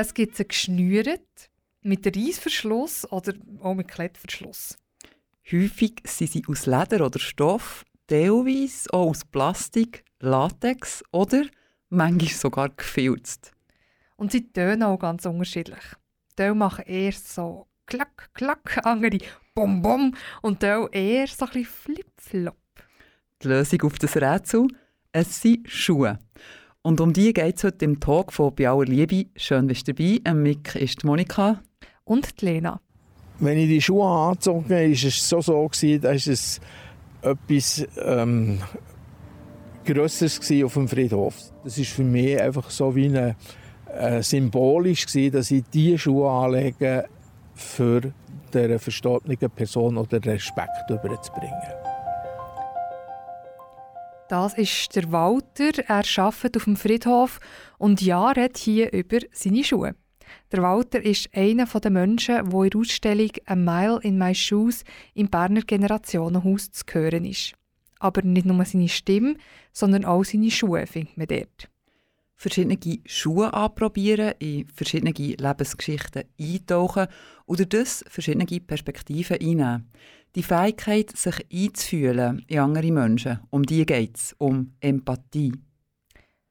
Es gibt sie geschnürt, mit Reissverschluss oder auch mit Klettverschluss. Häufig sind sie aus Leder oder Stoff, teilweise auch aus Plastik, Latex oder manchmal sogar gefilzt. Und sie tönen auch ganz unterschiedlich. Die machen erst so klack, klack, andere bom, bom und die eher so ein bisschen flip-flop. Die Lösung auf das Rätsel? Es sind Schuhe. Und um die geht es heute im Talk von «Bei aller Liebe». Schön, bist du dabei. Ein Mick ist die Monika. Und die Lena. Wenn ich die Schuhe angezogen habe, war es so, so gewesen, dass es etwas ähm, Grösseres war auf dem Friedhof. Das war für mich einfach so wie eine, äh, symbolisch gewesen, dass ich diese Schuhe anlege, für der verstorbenen Person oder Respekt überzubringen. Das ist der Walter. Er arbeitet auf dem Friedhof und ja, redet hier über seine Schuhe. Der Walter ist einer der Menschen, der in der Ausstellung «A Mile in My Shoes» im Berner Generationenhaus zu hören ist. Aber nicht nur seine Stimme, sondern auch seine Schuhe findet man dort. Verschiedene Schuhe anprobieren, in verschiedene Lebensgeschichten eintauchen oder das verschiedene Perspektiven einnehmen. Die Fähigkeit, sich einzufühlen in andere Menschen, um die geht es, um Empathie.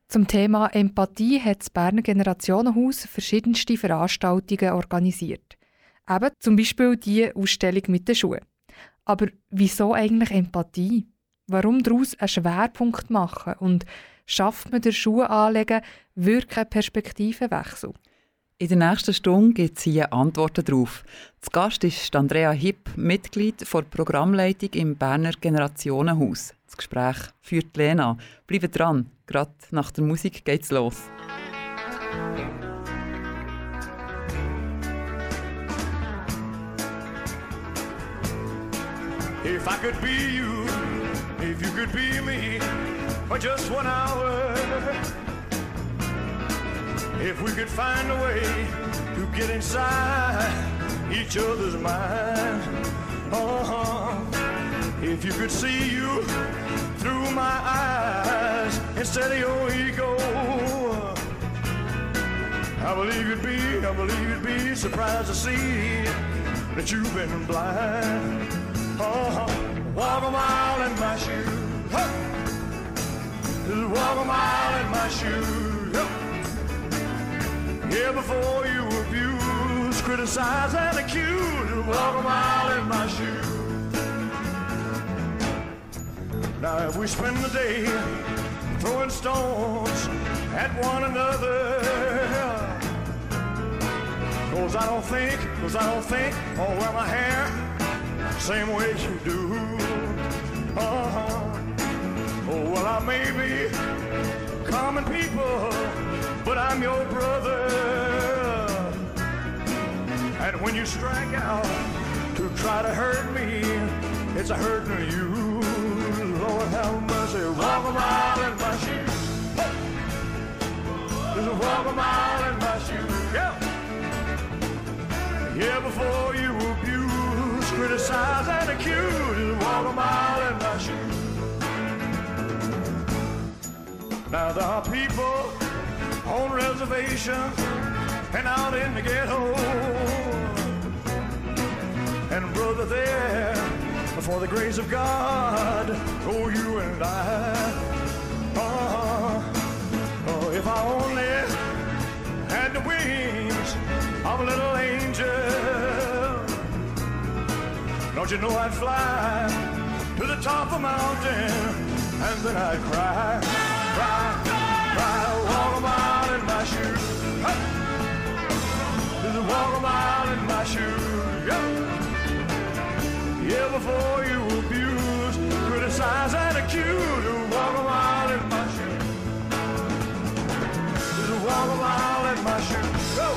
Zum Thema Empathie hat das Berner Generationenhaus verschiedenste Veranstaltungen organisiert. Eben zum Beispiel die Ausstellung mit den Schuhen. Aber wieso eigentlich Empathie? Warum daraus einen Schwerpunkt machen und schafft man der Schuhe anlegen wirklich einen Perspektivenwechsel? In der nächsten Stunde gibt es hier Antworten darauf. Zu Gast ist Andrea Hipp, Mitglied der Programmleitung im Berner Generationenhaus. Das Gespräch führt Lena. Bleibt dran, gerade nach der Musik geht's los. If I could be you, if you could be me, for just one hour. If we could find a way to get inside each other's mind. Uh-huh. If you could see you through my eyes instead of your ego. I believe you'd be, I believe you'd be surprised to see that you've been blind. Uh-huh. Walk a mile in my shoes. Huh. Walk a mile in my shoes. Huh. Yeah, before you abuse, criticize, and accuse, just walk a mile in my shoes. Now, if we spend the day throwing stones at one another, cause I don't think, cause I don't think I'll wear my hair same way you do. Uh-huh. Oh, well, I may be common people, but I'm your brother. And when you strike out to try to hurt me, it's a hurting you. Lord have mercy, walk a mile in my shoes. Just walk a mile in my shoes. Yeah. Yeah, before you abuse, criticize, and accuse, Just walk a mile in my shoes. Now there are people on reservations and out in the ghetto. And brother, there, for the grace of God, oh, you and I. Uh, oh, if I only had the wings of a little angel, don't you know I'd fly to the top of a mountain and then I'd cry, cry, cry, walk a mile in my shoes. Yeah. Yeah, before you abuse, criticize and accuse, walk a mile in my shoes. Just walk a mile in my shoes. Go!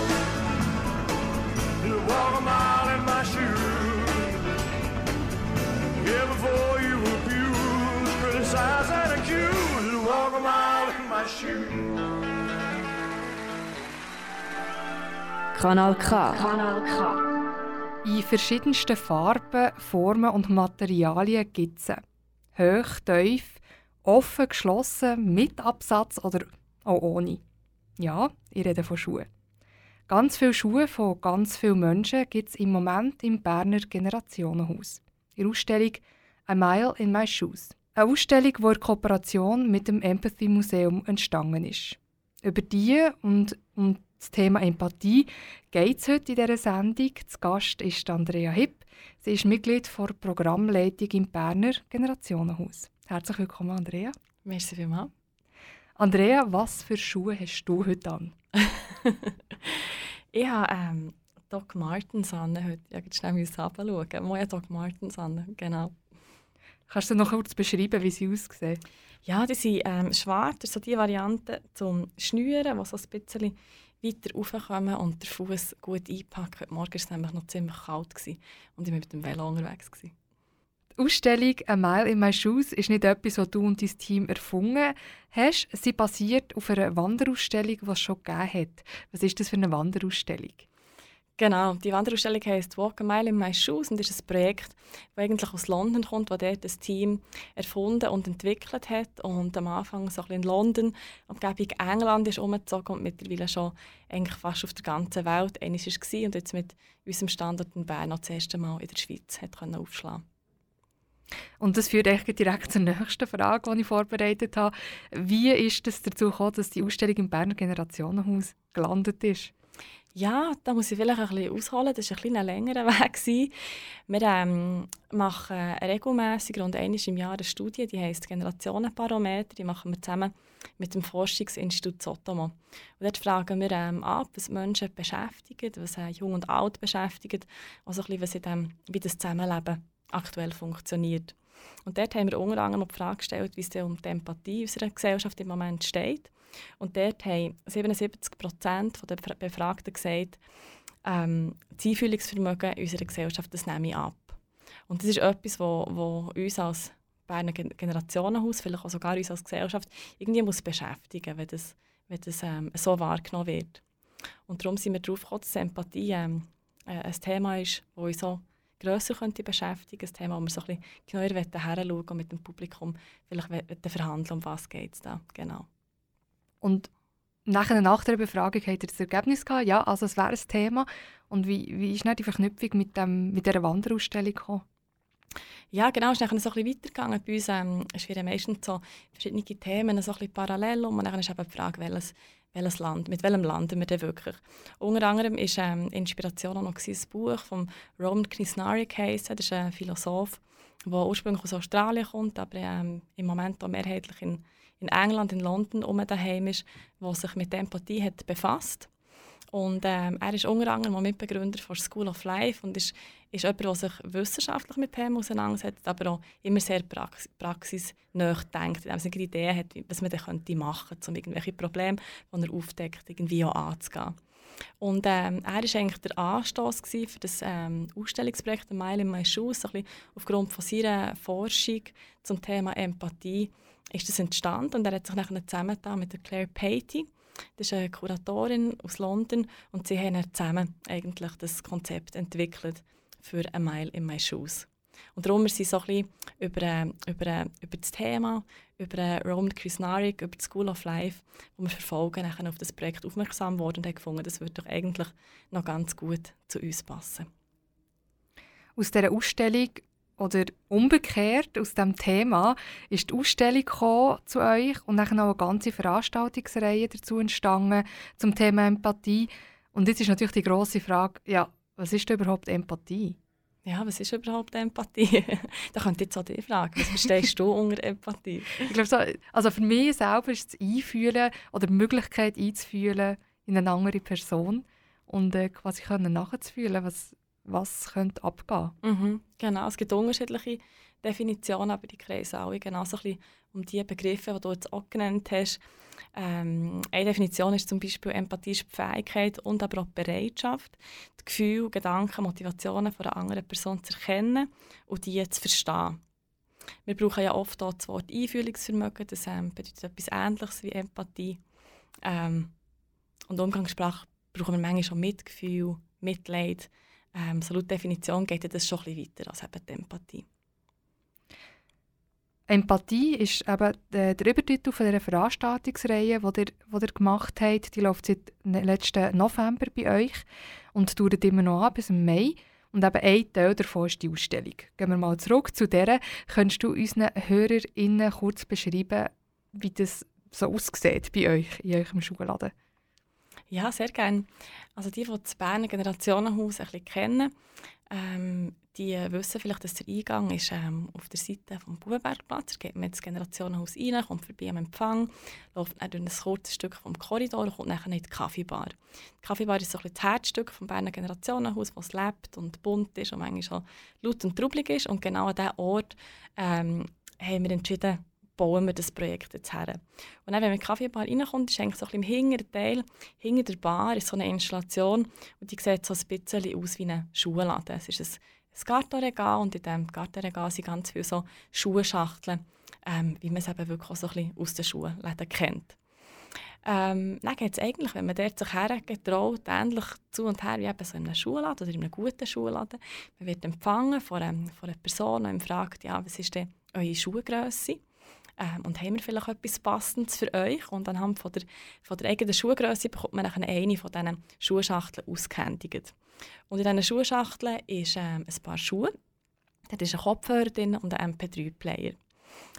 You walk a mile in my shoes. Yeah, before you abuse, criticize and accuse. Walk a mile in my shoes. Kanal K. Kanal K. In verschiedensten Farben, Formen und Materialien gibt es. Hoch, tief, offen, geschlossen, mit Absatz oder auch ohne. Ja, ich rede von Schuhen. Ganz viele Schuhe von ganz vielen Menschen gibt es im Moment im Berner Generationenhaus. In der Ausstellung «A Mile in My Shoes». Eine Ausstellung, die in Kooperation mit dem Empathy Museum entstanden ist. Über die und um das Thema Empathie geht es heute in dieser Sendung. Zu Gast ist Andrea Hipp. Sie ist Mitglied der Programmleitung im Berner Generationenhaus. Herzlich willkommen, Andrea. Merci vielmals. Andrea, was für Schuhe hast du heute an? ich habe ähm, Doc Martens an heute. Ich musste schnell runterschauen. Moja Doc Martens an, genau. Kannst du noch kurz beschreiben, wie sie aussehen? Ja, die sind ähm, schwarz. So die Variante zum Schnüren, die so ein bisschen weiter raufkommen und den Fuß gut einpacken. Heute Morgen war es nämlich noch ziemlich kalt und ich war mit dem Velo unterwegs. Die Ausstellung «A Mile in My Shoes» ist nicht etwas, was du und dein Team erfunden hast. Sie basiert auf einer Wanderausstellung, die es schon gegeben hat. Was ist das für eine Wanderausstellung? Genau, die Wanderausstellung heisst «Walk a Mile in My Shoes» und ist ein Projekt, das eigentlich aus London kommt, das dort das Team erfunden und entwickelt hat und am Anfang so ein in London, Umgebung England ist umgezogen und mittlerweile schon eigentlich fast auf der ganzen Welt einmal war und jetzt mit unserem Standort in Bern noch das erste Mal in der Schweiz hat können aufschlagen und das führt eigentlich direkt zur nächsten Frage, die ich vorbereitet habe. Wie ist es dazu gekommen, dass die Ausstellung im Berner Generationenhaus gelandet ist? Ja, da muss ich vielleicht ein bisschen ausholen. Das war ein, ein längerer Weg. Wir ähm, machen regelmässig rund einmal im Jahr eine Studie, die heisst Generationenbarometer. Die machen wir zusammen mit dem Forschungsinstitut Sotomo. Und dort fragen wir ähm, ab, was Menschen beschäftigt, was äh, Jung und Alt beschäftigt, also ein bisschen, was in dem, wie das Zusammenleben aktuell funktioniert. Und dort haben wir unter anderem die Frage gestellt, wie es um die Empathie unserer Gesellschaft im Moment steht. Und dort haben 77 Prozent der Befragten gesagt, ähm, das Einfühlungsvermögen in unserer Gesellschaft das nehme ich ab. Und das ist etwas, wo, wo uns als Berner Generationenhaus, vielleicht auch sogar uns als Gesellschaft, irgendwie muss beschäftigen, wenn das, wenn das ähm, so wahrgenommen wird. Und darum sind wir darauf gekommen, dass Empathie ähm, äh, ein Thema ist, das uns so grösser könnte beschäftigen ein Thema, wo wir so ein bisschen genauer heranschauen und mit dem Publikum vielleicht verhandeln, um was geht es da genau. Und nach einer nach der Befragung hat er das Ergebnis gehabt, ja, also es wäre ein Thema. Und wie, wie ist die Verknüpfung mit, dem, mit dieser Wanderausstellung gekommen? Ja, genau, es ist dann so ein weitergegangen. Bei uns ähm, ist wir meistens so verschiedene Themen so ein parallel und dann ist eben die Frage, welches, welches Land, mit welchem landen wir denn wirklich. Unter anderem war ähm, Inspiration auch noch ein Buch von Roman Knisnarik, das ist ein Philosoph, der ursprünglich aus Australien kommt, aber ähm, im Moment auch mehrheitlich in in England, in London um daheim ist, der sich mit Empathie hat befasst. Und ähm, er ist unter anderem Mitbegründer von School of Life und ist, ist jemand, der sich wissenschaftlich mit Themen auseinandersetzt, aber auch immer sehr prax praxisnah denkt, indem er eine Idee hat, was man machen könnte, um irgendwelche Probleme, die er aufdeckt, irgendwie auch anzugehen. Und ähm, er war eigentlich der Anstoß für das ähm, Ausstellungsprojekt «Mile in My Shoes», so aufgrund von seiner Forschung zum Thema Empathie ist das entstanden und er hat sich nachher zusammengetan mit der Claire Patey. Das ist eine Kuratorin aus London und sie haben zusammen eigentlich das Konzept entwickelt für «A Mile in My Shoes». Und darum sind so ein über, äh, über, äh, über das Thema, über äh, Roman Krishnarik, über die School of Life, wo wir verfolgen, nachher auf das Projekt aufmerksam wurden und haben gefunden, das würde doch eigentlich noch ganz gut zu uns passen. Aus dieser Ausstellung oder umgekehrt aus dem Thema ist die Ausstellung zu euch und dann noch eine ganze Veranstaltungsreihe dazu entstanden zum Thema Empathie. Und jetzt ist natürlich die große Frage, ja, was ist überhaupt Empathie? Ja, was ist überhaupt Empathie? da könnte jetzt auch die Frage, was verstehst du unter Empathie? Ich glaube, so, also für mich selber ist das Einfühlen oder die Möglichkeit einzufühlen in eine andere Person und äh, quasi können nachzufühlen, was, was könnte abgehen. Mhm, genau, es gibt unterschiedliche Definitionen, aber die kreisen alle genau so ein bisschen um die Begriffe, die du jetzt auch genannt hast. Ähm, eine Definition ist zum Beispiel Empathie ist die Fähigkeit und aber auch die Bereitschaft, die Gefühle, Gedanken, Motivationen von einer anderen Person zu erkennen und die zu verstehen. Wir brauchen ja oft auch das Wort Einfühlungsvermögen, das ähm, bedeutet etwas Ähnliches wie Empathie. Ähm, und Umgangssprache brauchen wir manchmal schon Mitgefühl, Mitleid. Ähm, so laut Definition geht das schon bisschen weiter als eben die Empathie. Empathie ist eben der, der Übertitel von dieser Veranstaltungsreihe, die ihr, die ihr gemacht habt. Die läuft seit letzten November bei euch und dauert immer noch an bis Mai. Und eben ein Teil davon ist die Ausstellung. Gehen wir mal zurück zu der. Könntest du unseren HörerInnen kurz beschreiben, wie das so aussieht bei euch in eurem Schulladen? Ja, sehr gerne. Also die, die das Berner Generationenhaus ein bisschen kennen, ähm, die wissen vielleicht, dass der Eingang ist ähm, auf der Seite vom Bubenbergplatz. Da geht man ins Generationenhaus rein, kommt vorbei am Empfang, läuft dann durch ein kurzes Stück vom Korridor und kommt dann in die Kaffeebar. Die Kaffeebar ist so ein bisschen das Herzstück vom Berner Generationenhaus, wo es lebt und bunt ist und manchmal auch laut und trubelig ist. Und genau an diesem Ort ähm, haben wir entschieden, bauen wir das Projekt jetzt her. Und dann, wenn man in die Kaffeebar reinkommt, ist eigentlich so ein im hinteren Teil, hinter der Bar, ist so eine Installation und die sieht so ein bisschen aus wie ein Schuhladen. Es ist ein, ein Gartenregal und in diesem Gartenregal sind ganz viele so Schuhschachteln, ähm, wie man es eben wirklich auch so ein bisschen aus den Schuhläden kennt. Ähm, dann geht es eigentlich, wenn man dort sich hergetraut, ähnlich zu und her wie eben so in einem Schuhladen oder in einem guten Schuhladen. Man wird empfangen von, einem, von einer Person, die fragt, ja, was ist denn eure Schuhgrösse? Ähm, und haben wir vielleicht etwas Passendes für euch? Und anhand von der, von der eigenen Schuhgröße bekommt man dann eine von diesen Schuhschachteln ausgehändigt. Und in diesen Schuhschachteln ist ähm, ein paar Schuhe. Dort ist ein Kopfhörer drin und ein MP3-Player.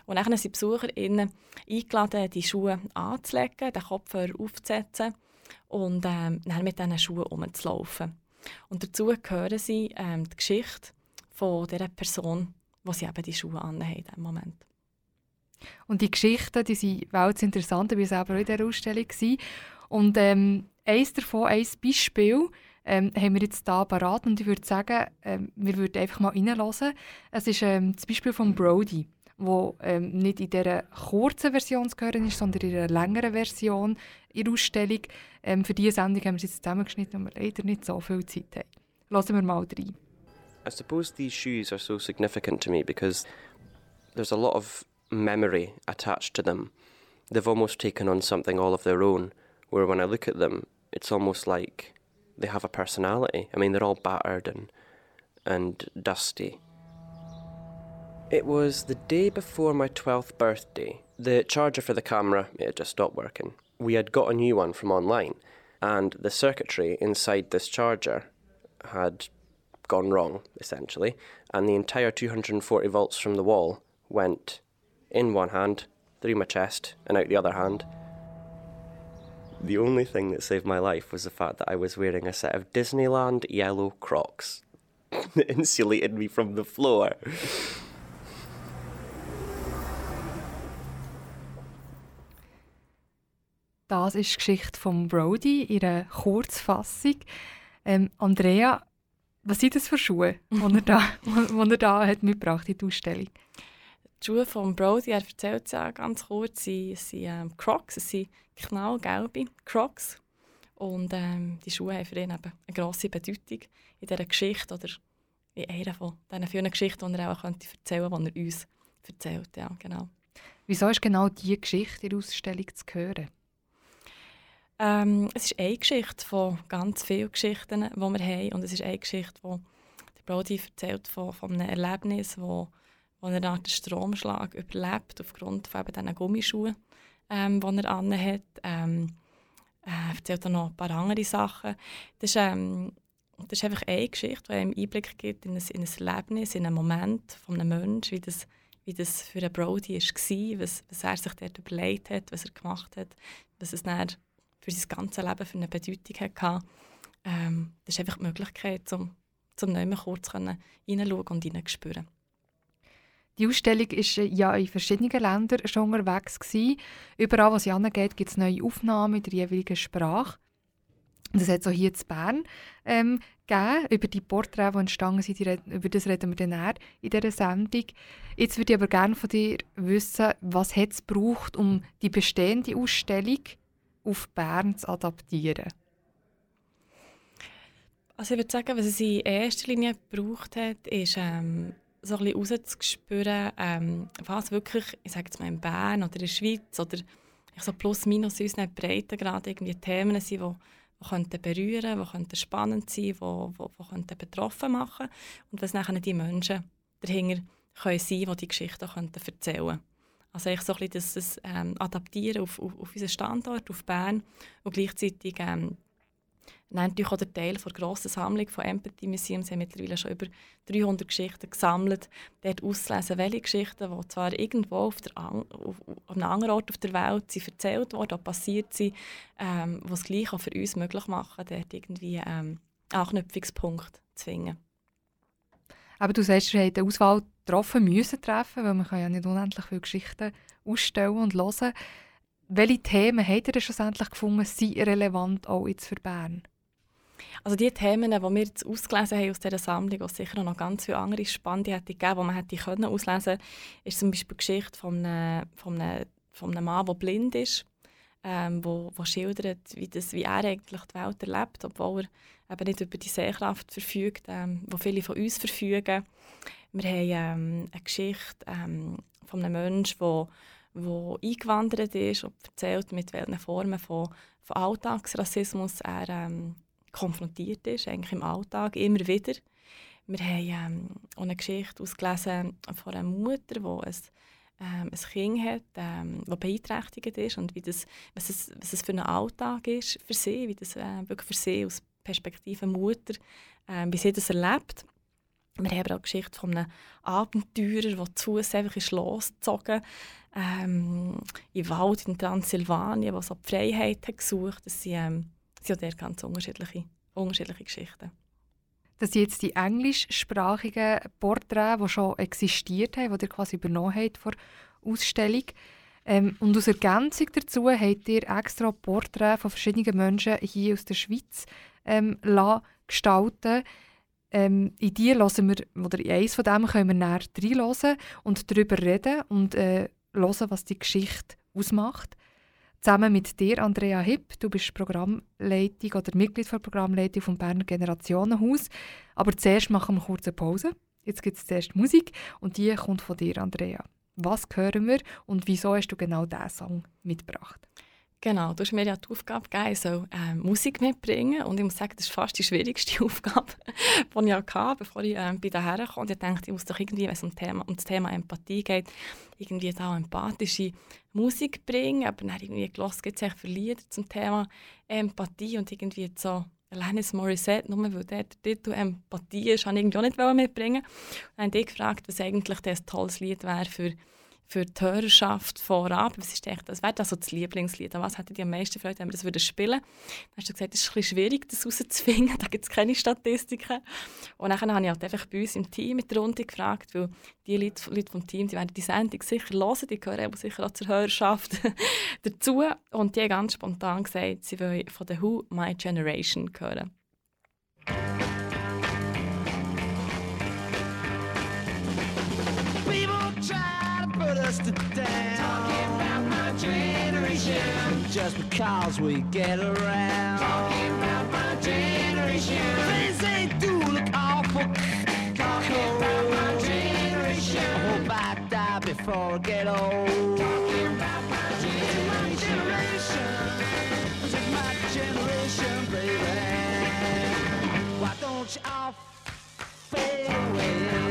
Und dann sind BesucherInnen eingeladen, die Schuhe anzulegen, den Kopfhörer aufzusetzen und ähm, dann mit diesen Schuhen rumzulaufen. Und dazu gehören sie ähm, die Geschichte von der Person, die sie eben die Schuhe anhaben in Moment. Und die Geschichten, die sind welts interessant, ich war selber in dieser Ausstellung. Und ähm, eins davon, ein Beispiel, ähm, haben wir jetzt hier parat und ich würde sagen, ähm, wir würden einfach mal reinhören. Es ist ähm, das Beispiel von Brody, wo ähm, nicht in dieser kurzen Version zu hören ist, sondern in einer längeren Version in der Ausstellung. Ähm, für diese Sendung haben wir es jetzt zusammengeschnitten, weil wir leider nicht so viel Zeit haben. Lassen wir mal rein. I suppose these shoes are so significant to me because there's a lot of memory attached to them. They've almost taken on something all of their own, where when I look at them, it's almost like they have a personality. I mean, they're all battered and, and dusty. It was the day before my 12th birthday. The charger for the camera it had just stopped working. We had got a new one from online, and the circuitry inside this charger had gone wrong, essentially, and the entire 240 volts from the wall went in one hand, through my chest, and out the other hand. The only thing that saved my life was the fact that I was wearing a set of Disneyland yellow Crocs that insulated me from the floor. Das ist die Geschichte von Brody, ihre Kurzfassung. Ähm, Andrea, was sind das für Schuhe, die er da, die er da hat mitgebracht in die Ausstellung? Die Schuhe von Brody, er erzählt es ja ganz kurz, sind, sind ähm, Crocs, es sind knallgelbe Crocs. Und ähm, die Schuhe haben für ihn eben eine grosse Bedeutung in dieser Geschichte oder in einer von diesen vielen Geschichten, die er auch könnte erzählen könnte, die er uns erzählt. Ja, genau. Wieso ist genau diese Geschichte in der Ausstellung zu hören? Ähm, es ist eine Geschichte von ganz vielen Geschichten, die wir haben. Und es ist eine Geschichte, die der Brody erzählt von, von einem Erlebnis, wo, wo er nach dem Stromschlag überlebt, aufgrund von eben diesen Gummischuhen, ähm, die er anhat. Ähm, äh, erzählt auch noch ein paar andere Sachen. Das ist, ähm, das ist einfach eine Geschichte, die einem Einblick gibt in ein, in ein Erlebnis, in einen Moment von einem Menschen, wie das, wie das für einen Brody war, was, was er sich dort überlegt hat, was er gemacht hat, was es dann für sein ganzes Leben für eine Bedeutung hatte. Ähm, das ist einfach die Möglichkeit, um zum Neuen kurz hineinschauen und hineinzuspüren. Die Ausstellung war ja in verschiedenen Ländern schon unterwegs. Gewesen. Überall, wo sie angeht, gibt es neue Aufnahmen in der jeweiligen Sprache. Das hat es auch hier in Bern ähm, gegeben, über die Porträts, die entstanden sind, über das reden wir dann eher in dieser Sendung. Jetzt würde ich aber gerne von dir wissen, was es gebraucht, um die bestehende Ausstellung auf Bern zu adaptieren? Also ich würde sagen, was es in erster Linie gebraucht hat, ist ähm, so ein bisschen rauszuspüren, ähm, was wirklich, ich sage jetzt mal in Bern oder in der Schweiz oder so plus minus in unseren Breiten gerade irgendwie Themen sind, die die könnten berühren, die könnten spannend sein, die, die, könnten betroffen machen und was nachher die Menschen dahinter können sein, die die Geschichten könnten erzählen könnten. Also ich so ein bisschen das, ähm, Adaptieren auf, auf, auf unseren Standort, auf Bern und gleichzeitig ähm, natürlich auch der Teil der grossen Sammlung von Empathy Museum. Sie haben mittlerweile schon über 300 Geschichten gesammelt. Dort auszulesen, welche Geschichten, die zwar irgendwo auf, der auf, auf einem anderen Ort auf der Welt sind erzählt wurden, passiert sind, ähm, was gleich auch für uns möglich machen, dort irgendwie ähm, Anknüpfungspunkt zu finden. Aber du sagst, wir haben eine Auswahl getroffen, müssen treffen, weil man kann ja nicht unendlich viele Geschichten ausstellen und hören. Welche Themen habt ihr schlussendlich gefunden, sind relevant auch jetzt für Bern? Also die Themen, die wir jetzt ausgelesen haben aus dieser Sammlung, die sicher noch ganz viele andere spannende hätte gegeben, die man hätte können auslesen können, ist zum Beispiel die Geschichte von einem, von einem, von einem Mann, der blind ist, ähm, wo, wo schildert, wie, das, wie er eigentlich die Welt erlebt, obwohl er eben nicht über die Sehkraft verfügt, ähm, wo viele von uns verfügen. Wir haben ähm, eine Geschichte ähm, von einem Menschen, der wo eingewandert ist und erzählt, mit welchen Formen von, von Alltagsrassismus er ähm, konfrontiert ist, eigentlich im Alltag, immer wieder. Wir haben ähm, eine Geschichte ausgelesen von einer Mutter, die ein, ähm, ein Kind hat, ähm, das beeinträchtigt ist und wie das, was, es, was es für ein Alltag ist für sie, wie das äh, wirklich für sie aus Perspektive Mutter, äh, wie sie das erlebt. Wir haben auch eine Geschichte von einem Abenteurer, der zu uns einfach ist losgezogen ähm, im Wald in Transsilvanien, der so die Freiheit hat gesucht hat. Das sind, ähm, sind auch ganz unterschiedliche, unterschiedliche Geschichten. Das sind jetzt die englischsprachigen Porträts, die schon existiert haben, die ihr quasi übernommen habt vor Ausstellung. Ähm, und als Ergänzung dazu habt ihr extra Porträts von verschiedenen Menschen hier aus der Schweiz ähm, gestalten ähm, in die hören wir, oder in eines von dem können wir näher reinhören und darüber reden und äh, hören, was die Geschichte ausmacht. Zusammen mit dir, Andrea Hipp, du bist Programmleitung oder Mitglied der Programmleitung vom Berner Generationenhaus. Aber zuerst machen wir kurz eine Pause. Jetzt gibt es zuerst Musik und die kommt von dir, Andrea. Was hören wir und wieso hast du genau diesen Song mitgebracht? Genau, du hast mir ja die Aufgabe gegeben, ich soll äh, Musik mitbringen und ich muss sagen, das ist fast die schwierigste Aufgabe, die ich hatte, bevor ich äh, bei daher kam. Und ich dachte, ich muss doch irgendwie, wenn es um, Thema, um das Thema Empathie geht, irgendwie da empathische Musik bringen. Aber dann irgendwie gehört, gibt es für Lieder zum Thema Empathie und irgendwie so Alanis Morissette, nur weil der, Titel Empathie ist, habe ich irgendwie auch nicht mitbringen. Und dann habe ich gefragt, was eigentlich das tolles Lied wäre für für die Hörerschaft vorab? Was ist echt, das wäre das so das Lieblingslied? Was hättet ihr am meisten Freude, wenn wir das würden spielen würden? Dann hast du gesagt, es ist ein schwierig, das herauszufinden. Da gibt es keine Statistiken. Und dann habe ich halt einfach bei uns im Team mit der Runde gefragt, weil die Leute, Leute vom Team, die werden die Sendung sicher hören, die gehören sicher auch zur Hörerschaft dazu. Und die haben ganz spontan gesagt, sie wollen von der Who My Generation hören. Us down. Talking about my generation. Just because we get around. Talking about my generation. Things they do look awful. Talking about my generation. I hope I die before I get old. Talking about my generation. It's my generation, baby. Why don't you all fade away?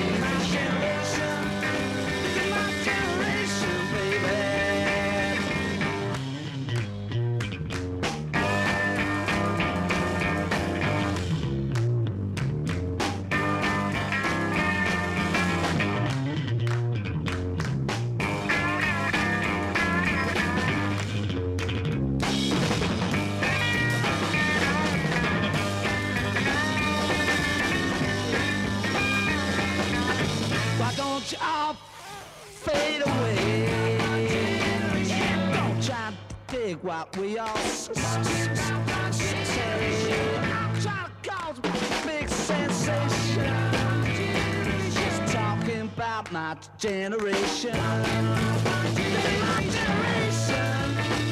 What we all say. Try to cause a big sensation. Just talking about my generation.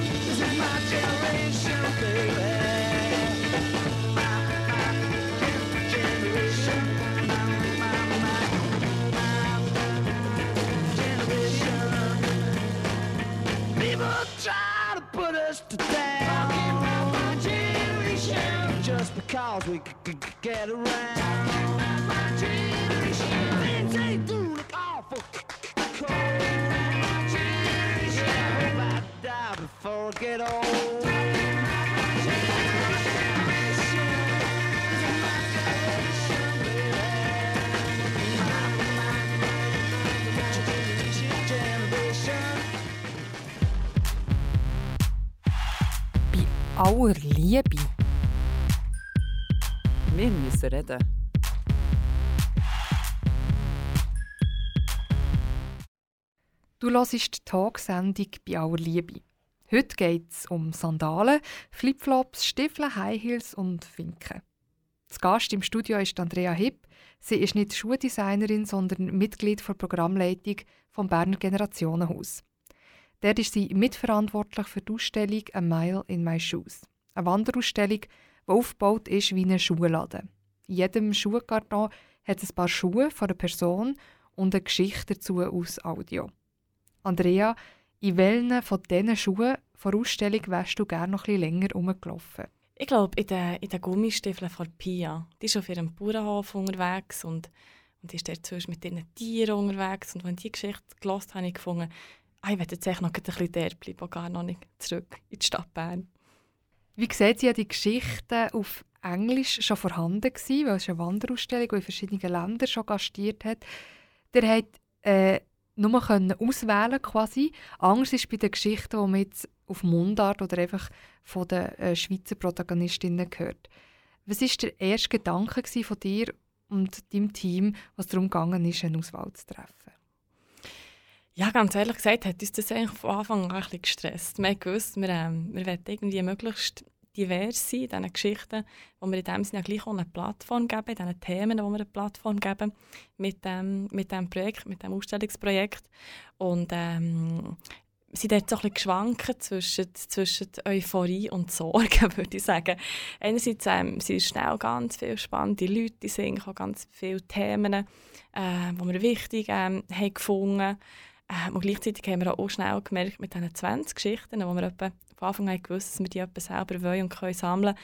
This is my generation. Baby. To put us to down. Just because we c- c- c- get around. Awful cold. I hope I die before I get old. Aller Liebe. Wir müssen reden. Du hörst die Talksendung bei aller Liebe. Heute geht es um Sandalen, Flipflops, Stiefel, High Heels und Finken. Das Gast im Studio ist Andrea Hipp. Sie ist nicht Schuhdesignerin, sondern Mitglied der Programmleitung vom Berner Generationenhaus. Dort ist sie mitverantwortlich für die Ausstellung «A Mile in My Shoes». Eine Wanderausstellung, die aufgebaut ist wie ein Schuhladen. In jedem Schuhkarton hat es ein paar Schuhe von einer Person und eine Geschichte dazu aus Audio. Andrea, in welchen von diesen Schuhen vor Ausstellung wärst du gerne noch etwas länger rumgelaufen? Ich glaube, in den, in den Gummistiefeln von Pia. Die ist auf ihrem Bauernhof unterwegs und, und ist dort zuerst mit ihren Tieren unterwegs. Und wenn ich die Geschichte gelesen habe, habe ich gefunden, ah, ich werde jetzt noch ein bisschen dort bleiben und gar noch nicht zurück in die Stadt Bern. Wie sieht ja die Geschichte auf Englisch schon vorhanden gewesen, weil es eine Wanderausstellung, die in verschiedenen Ländern schon gastiert hat. Der hat äh, nur auswählen quasi. Anders ist bei den Geschichten, die man jetzt auf Mundart oder einfach von den äh, Schweizer Protagonistinnen gehört. Was war der erste Gedanke von dir und deinem Team, was darum gegangen ist, eine Auswahl zu treffen? Ja, ganz ehrlich gesagt hat uns das eigentlich von Anfang an ein bisschen gestresst. Wir haben gewusst, wir, ähm, wir wollen irgendwie möglichst divers sein in diesen Geschichten, wo wir in dem Sinne gleich auch eine Plattform geben, in diesen Themen, wo wir eine Plattform geben mit dem, mit dem Projekt, mit dem Ausstellungsprojekt. Und ähm, sind dort so ein bisschen geschwankt zwischen, zwischen Euphorie und Sorge, würde ich sagen. Einerseits ähm, sind schnell ganz viele spannende Leute, die singen auch ganz viele Themen, äh, die wir wichtig ähm, haben gefunden ähm, und gleichzeitig haben wir auch schnell gemerkt, mit diesen 20 Geschichten, wo wir etwa von Anfang an gewusst dass wir die etwa selber wollen und können sammeln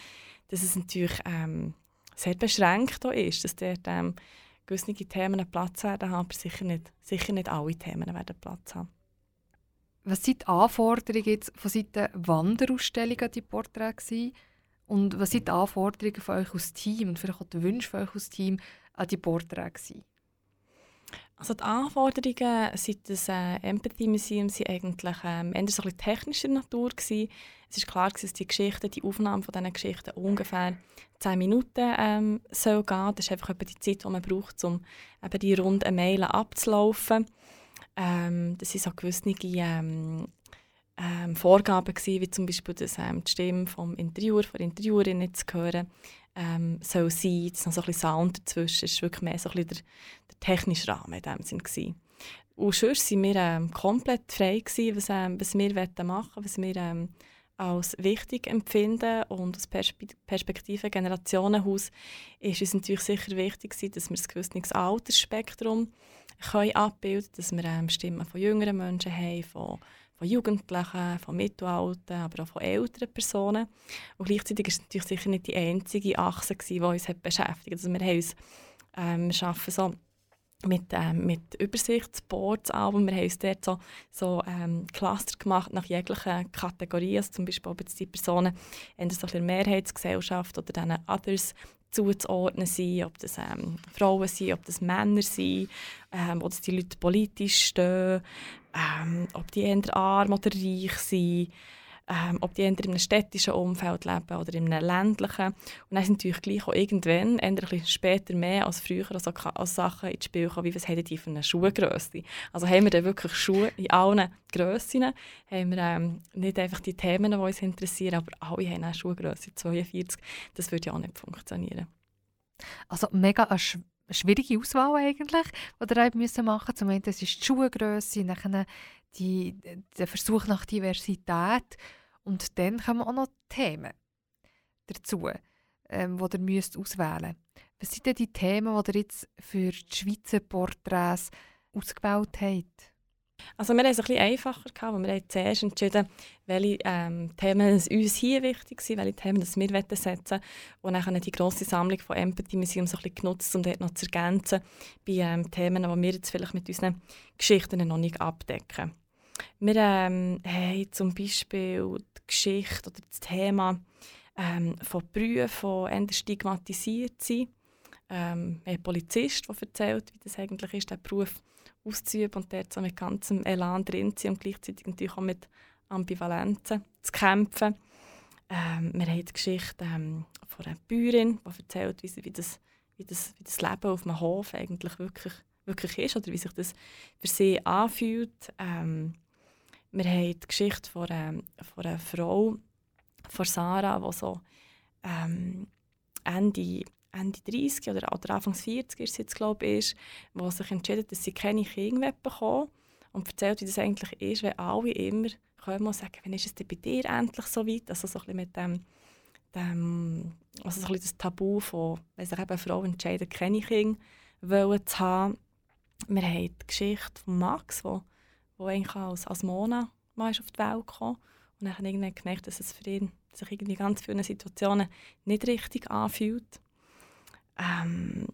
dass es natürlich ähm, sehr beschränkt ist, dass dort ähm, gewisse Themen Platz werden haben, aber sicher nicht, sicher nicht alle Themen werden Platz haben. Was sind die Anforderungen jetzt von Seiten Wanderausstellung an die Porträts? Und was sind die Anforderungen von euch als Team und vielleicht auch die Wünsche von euch als Team an die Porträts? Also die Anforderungen seit des äh, Empathy Museum sind eigentlich ähm, eher so ein technischer Natur gewesen. Es ist klar, dass die Geschichten, die Aufnahme von diesen Geschichten ungefähr 10 Minuten ähm, soll gehen. Das ist einfach etwa die Zeit, die man braucht, um eben die rund eine Mail abzulaufen. Ähm, das sind so gewisse ähm, ähm, Vorgaben gewesen, wie zum Beispiel, dass ähm, die Stimme vom Interviewer, von der Interviewerin nicht zu hören ähm, soll sein. Es ist noch so ein bisschen Sound dazwischen. War wirklich mehr so ein bisschen der, der technische Rahmen in dem Sinn. Gewesen. Und sonst waren wir ähm, komplett frei, gewesen, was, ähm, was wir machen wollen, was wir ähm, als wichtig empfinden. Und aus Perspe Perspektive Generationenhaus ist es natürlich sicher wichtig, gewesen, dass wir ein gewisses Altersspektrum können abbilden können, dass wir ähm, Stimmen von jüngeren Menschen haben, von von Jugendlichen, von Mittelalten, aber auch von älteren Personen. Und gleichzeitig war es natürlich sicher nicht die einzige Achse, die uns hat beschäftigt Also wir, haben uns, ähm, arbeiten so mit, ähm, mit Übersichtsboards Album. Wir haben uns dort so, so ähm, Cluster gemacht nach jeglichen Kategorien. Also zum Beispiel, ob jetzt die Personen in der Mehrheitsgesellschaft oder dann Others zuzuordnen sind, ob das ähm, Frauen sind, ob das Männer sind, ähm, ob das die Leute politisch stehen, ähm, ob die eher arm oder reich sind. Ähm, ob die in einem städtischen Umfeld leben oder in einem ländlichen. Und dann sind natürlich gleich auch irgendwann, ein bisschen später mehr als früher, also als Sachen ins Spiel kommen, wie was haben die für eine Schuhgrösse. Also haben wir dann wirklich Schuhe in allen Grössen, haben wir ähm, nicht einfach die Themen, die uns interessieren, aber alle haben eine Schuhgrösse 42. Das würde ja auch nicht funktionieren. Also mega eine schwierige Auswahl eigentlich, die ihr machen müssen. Zum einen das ist die Schuhgrösse, dann die, der Versuch nach Diversität und dann kommen auch noch Themen dazu, ähm, die ihr müsst auswählen Was sind denn die Themen, die ihr jetzt für die Schweizer Porträts ausgewählt habt? Also wir haben es ein einfacher gehabt, wir haben zuerst entschieden, welche ähm, Themen uns hier wichtig sind, welche Themen das wir setzen wollen. Und dann haben die grosse Sammlung von Empathy Museum so genutzt, um dort noch zu ergänzen bei ähm, Themen, die wir jetzt vielleicht mit unseren Geschichten noch nicht abdecken. Wir ähm, haben zum Beispiel die Geschichte oder das Thema ähm, von Berufen, die stigmatisiert sind. Ähm, wir haben Polizist, der erzählt, wie das eigentlich ist, der Beruf auszuüben und dort so mit ganzem Elan drin zu und gleichzeitig natürlich auch mit Ambivalenzen zu kämpfen. Ähm, wir haben die Geschichte ähm, von einer Bäuerin, die erzählt, wie, wie, das, wie, das, wie das Leben auf einem Hof eigentlich wirklich, wirklich ist oder wie sich das für sie anfühlt. Ähm, wir haben die Geschichte von einer, von einer Frau, von Sarah, die so ähm, Ende Ende 30 oder, oder Anfang 40 ist jetzt, glaube ich, die sich entschieden dass sie keine Kinder bekommen und erzählt, wie das eigentlich ist, wenn alle immer kommen und sagen, wann ist es denn bei dir endlich so weit? Also so ein bisschen mit dem, dem also so ein bisschen das Tabu von, wenn sich eben Frauen entscheiden, keine Kinder wollen zu haben. Wir haben die Geschichte von Max, wo eigentlich als, als Mona mal auf die Welt kam und dann irgendwann gemerkt, dass es für ihn sich irgendwie ganz vielen Situationen nicht richtig anfühlt. Ähm,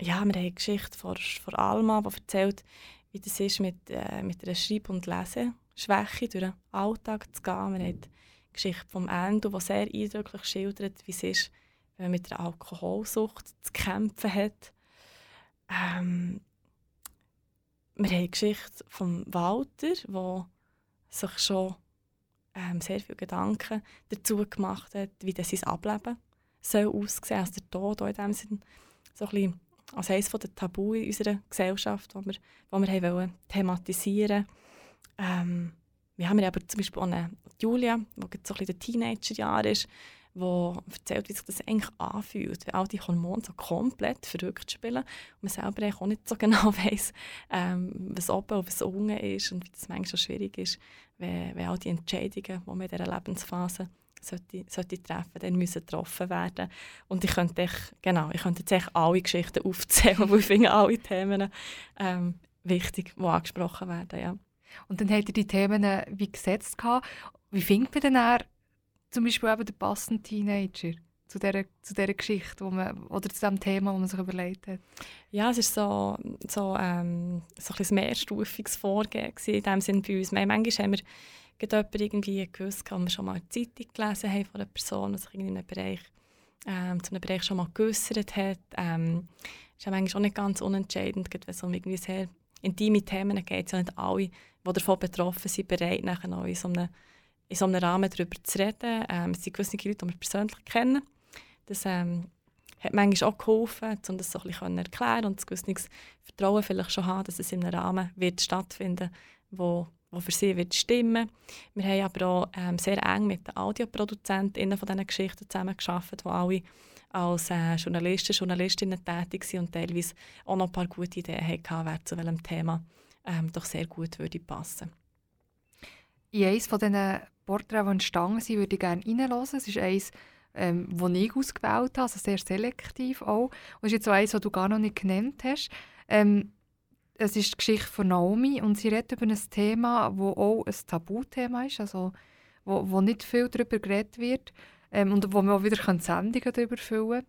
ja, wir haben eine Geschichte von, von Alma, die erzählt, wie das ist, mit, äh, mit einer Schreib- und Leseschwäche durch den Alltag zu gehen. Wir haben die Geschichte von Endo, die sehr eindrücklich schildert, wie es ist, wenn man mit einer Alkoholsucht zu kämpfen hat. Ähm, wir haben die Geschichte von Walter, der sich schon ähm, sehr viele Gedanken dazu gemacht hat, wie das sein Ableben soll aussehen, also der Tod in dem Sinn, so ein bisschen als eines der Tabu in unserer Gesellschaft, die wir, wo wir wollen thematisieren. Ähm, Wir haben aber zum Beispiel auch eine Julia, die so ein Teenagerjahr ist, die erzählt, wie sich das eigentlich anfühlt, wenn all die Hormone so komplett verrückt spielen und man selber auch nicht so genau weiß, ähm, was oben und was unten ist und wie das manchmal schwierig ist, wenn, wenn all die Entscheidungen, die man in dieser Lebensphase sollte, sollte treffen, dann müssen getroffen werden. Und ich könnte, ich, genau, ich könnte jetzt alle Geschichten aufzählen, weil ich finde alle Themen ähm, wichtig, die angesprochen werden. Ja. Und dann habt ihr die Themen äh, wie gesetzt. Gehabt. Wie findet man denn zum Beispiel eben den passenden Teenager? zu dieser, zu dieser Geschichte wo man, oder zu dem Thema, das man sich überlegt hat? Ja, es war so, so, ähm, so ein mehrstufiges Vorgehen in dem Sinne bei uns. Manchmal haben wir jemand irgendwie gewusst, ob wir schon mal eine Zeitung gelesen haben von einer Person, die sich in einem Bereich, ähm, zu einem Bereich schon mal geäussert hat. Ähm, ist ja manchmal auch nicht ganz unentscheidend, wenn es um irgendwie sehr intime Themen geht, sind nicht alle, die davon betroffen sind, bereit, nachher noch in so einem, in so einem Rahmen darüber zu reden. Ähm, es sind gewisse Leute, die wir persönlich kennen. Das ähm, hat manchmal auch geholfen, um das so ein bisschen erklären und ein gewisses Vertrauen vielleicht schon haben, dass es in einem Rahmen wird stattfinden wird, die für sie wird stimmen Wir haben aber auch ähm, sehr eng mit den Audioproduzentinnen von diesen Geschichten zusammengearbeitet, die alle als äh, Journalisten, Journalistinnen tätig sind und teilweise auch noch ein paar gute Ideen hatten, wer zu welchem Thema ähm, doch sehr gut würde passen In eines von diesen Porträts, die entstanden sind, würde ich gerne reinhören. Es ist eines, ähm, das ich ausgewählt habe, also sehr selektiv auch. Und es ist jetzt so eines, das du gar noch nicht genannt hast. Ähm, es ist die Geschichte von Naomi und sie redet über ein Thema, das auch ein Tabuthema ist, also wo, wo nicht viel darüber geredet wird ähm, und wo man auch wieder Sendungen darüber füllen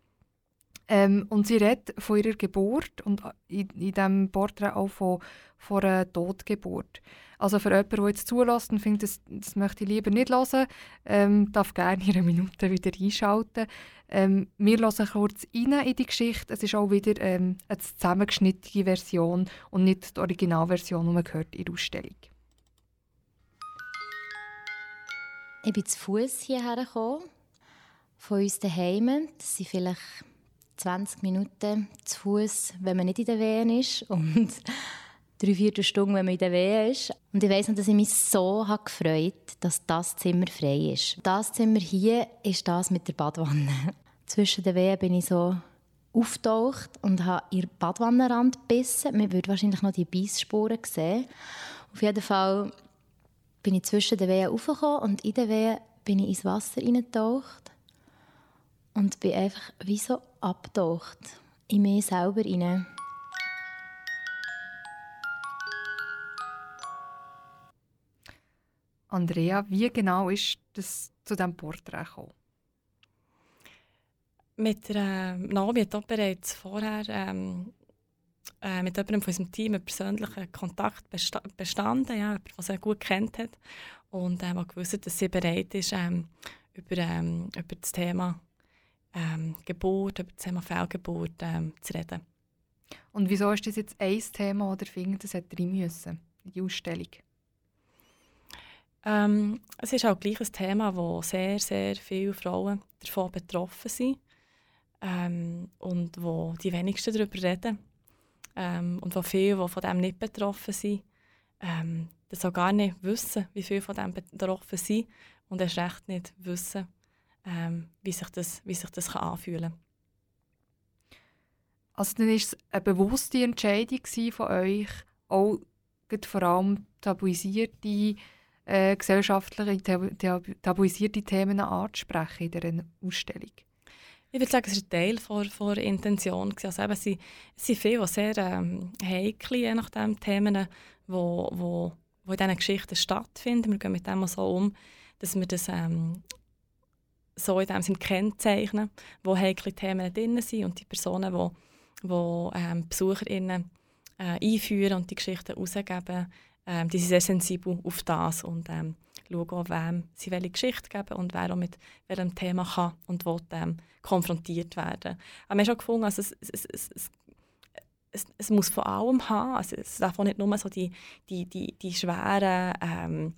ähm, Und sie redet von ihrer Geburt und in, in diesem Porträt auch von, von einer Totgeburt. Also für jemanden, der jetzt zulässt und findet, das, das möchte ich lieber nicht hören, ähm, darf gerne in einer Minute wieder einschalten. Ähm, wir hören kurz rein in die Geschichte. Es ist auch wieder ähm, eine zusammengeschnittene Version und nicht die Originalversion, die man hört in der Ausstellung. Ich bin zu Fuß hierher gekommen, von uns daheim. Das sind vielleicht 20 Minuten zu Fuß, wenn man nicht in der Wehen ist und drei vier Stunden, wenn man in der Wehen ist. Und ich weiss noch, dass ich mich so habe gefreut dass das Zimmer frei ist. Das Zimmer hier ist das mit der Badwanne. Zwischen den Wehen bin ich so auftaucht und habe ihr Badwannenrand gebissen. Man würde wahrscheinlich noch die Bissspuren sehen. Auf jeden Fall bin ich zwischen den Wehen aufgekommen und in den Wehen bin ich ins Wasser hineingetaucht und bin einfach wie so abgetaucht in mich selber hinein. Andrea, wie genau ist das zu diesem Porträt gekommen? Mit der, äh, Naomi hat auch bereits vorher ähm, äh, mit jemandem von unserem Team einen persönlichen Kontakt besta bestanden, ja, jemand, der sie gut kennt hat und ähm, gewusst dass sie bereit ist, ähm, über, ähm, über das Thema ähm, Geburt, über das Thema Fehlgeburt ähm, zu reden. Und wieso ist das jetzt ein Thema oder findet das rein müssen in die Ausstellung? Ähm, es ist auch gleich ein Thema, wo sehr, sehr viele Frauen davon betroffen sind ähm, und wo die wenigsten darüber reden ähm, und wo viele, die von dem nicht betroffen sind, ähm, das auch gar nicht wissen, wie viele von dem betroffen sind und erst recht nicht wissen, ähm, wie sich das, wie sich das kann anfühlen kann. Also dann war es eine bewusste Entscheidung von euch, auch vor allem tabuisierte, äh, gesellschaftliche, tabuisierte Themen anzusprechen in dieser Ausstellung? Ich würde sagen, es war ein Teil von, von der Intention. Also eben, es, sind, es sind viele sehr ähm, heikle, je nachdem, Themen, wo, wo, wo in diesen Geschichten stattfinden. Wir gehen mit dem so um, dass wir das ähm, so in dem Sinne kennzeichnen, wo heikle Themen drin sind und die Personen, die, die ähm, BesucherInnen äh, einführen und die Geschichten herausgeben, ähm, die sind sehr sensibel auf das und ähm, schauen auch, wem sie welche Geschichte geben und wer auch mit welchem Thema kann und will ähm, konfrontiert werden. Aber wir haben schon gefunden, also es, es, es, es es, es, muss von allem haben. Also es darf auch nicht nur so die, die, die, die schweren, ähm,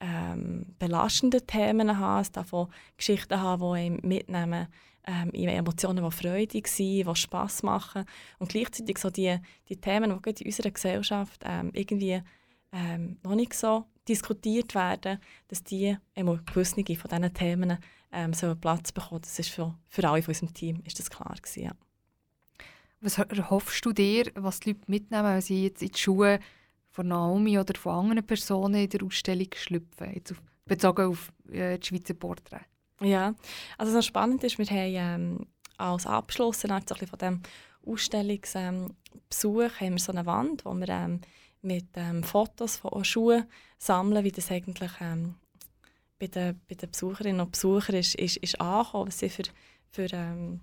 ähm, belastenden Themen haben. Es darf auch Geschichten haben, die einen mitnehmen ähm, Emotionen, die freudig sind, die Spass machen. Und gleichzeitig so die, die Themen, die in unserer Gesellschaft ähm, irgendwie ähm, noch nicht so diskutiert werden, dass die gewisse von diesen Themen ähm, so Platz bekommen. Das ist für, für alle von unserem Team ist das klar gewesen, ja. Was hoffst du dir, was die Leute mitnehmen, wenn sie jetzt in die Schuhe von Naomi oder von anderen Personen in der Ausstellung schlüpfen, jetzt auf, bezogen auf äh, die Schweizer Porträts? Ja, also was spannend ist, wir haben ähm, als Abschluss von diesem Ausstellungsbesuch ähm, so eine Wand, wo wir ähm, mit ähm, Fotos von Schuhen sammeln, wie das eigentlich ähm, bei, den, bei den Besucherinnen und Besuchern ist, ist, ist angekommen, was sie für, für ähm,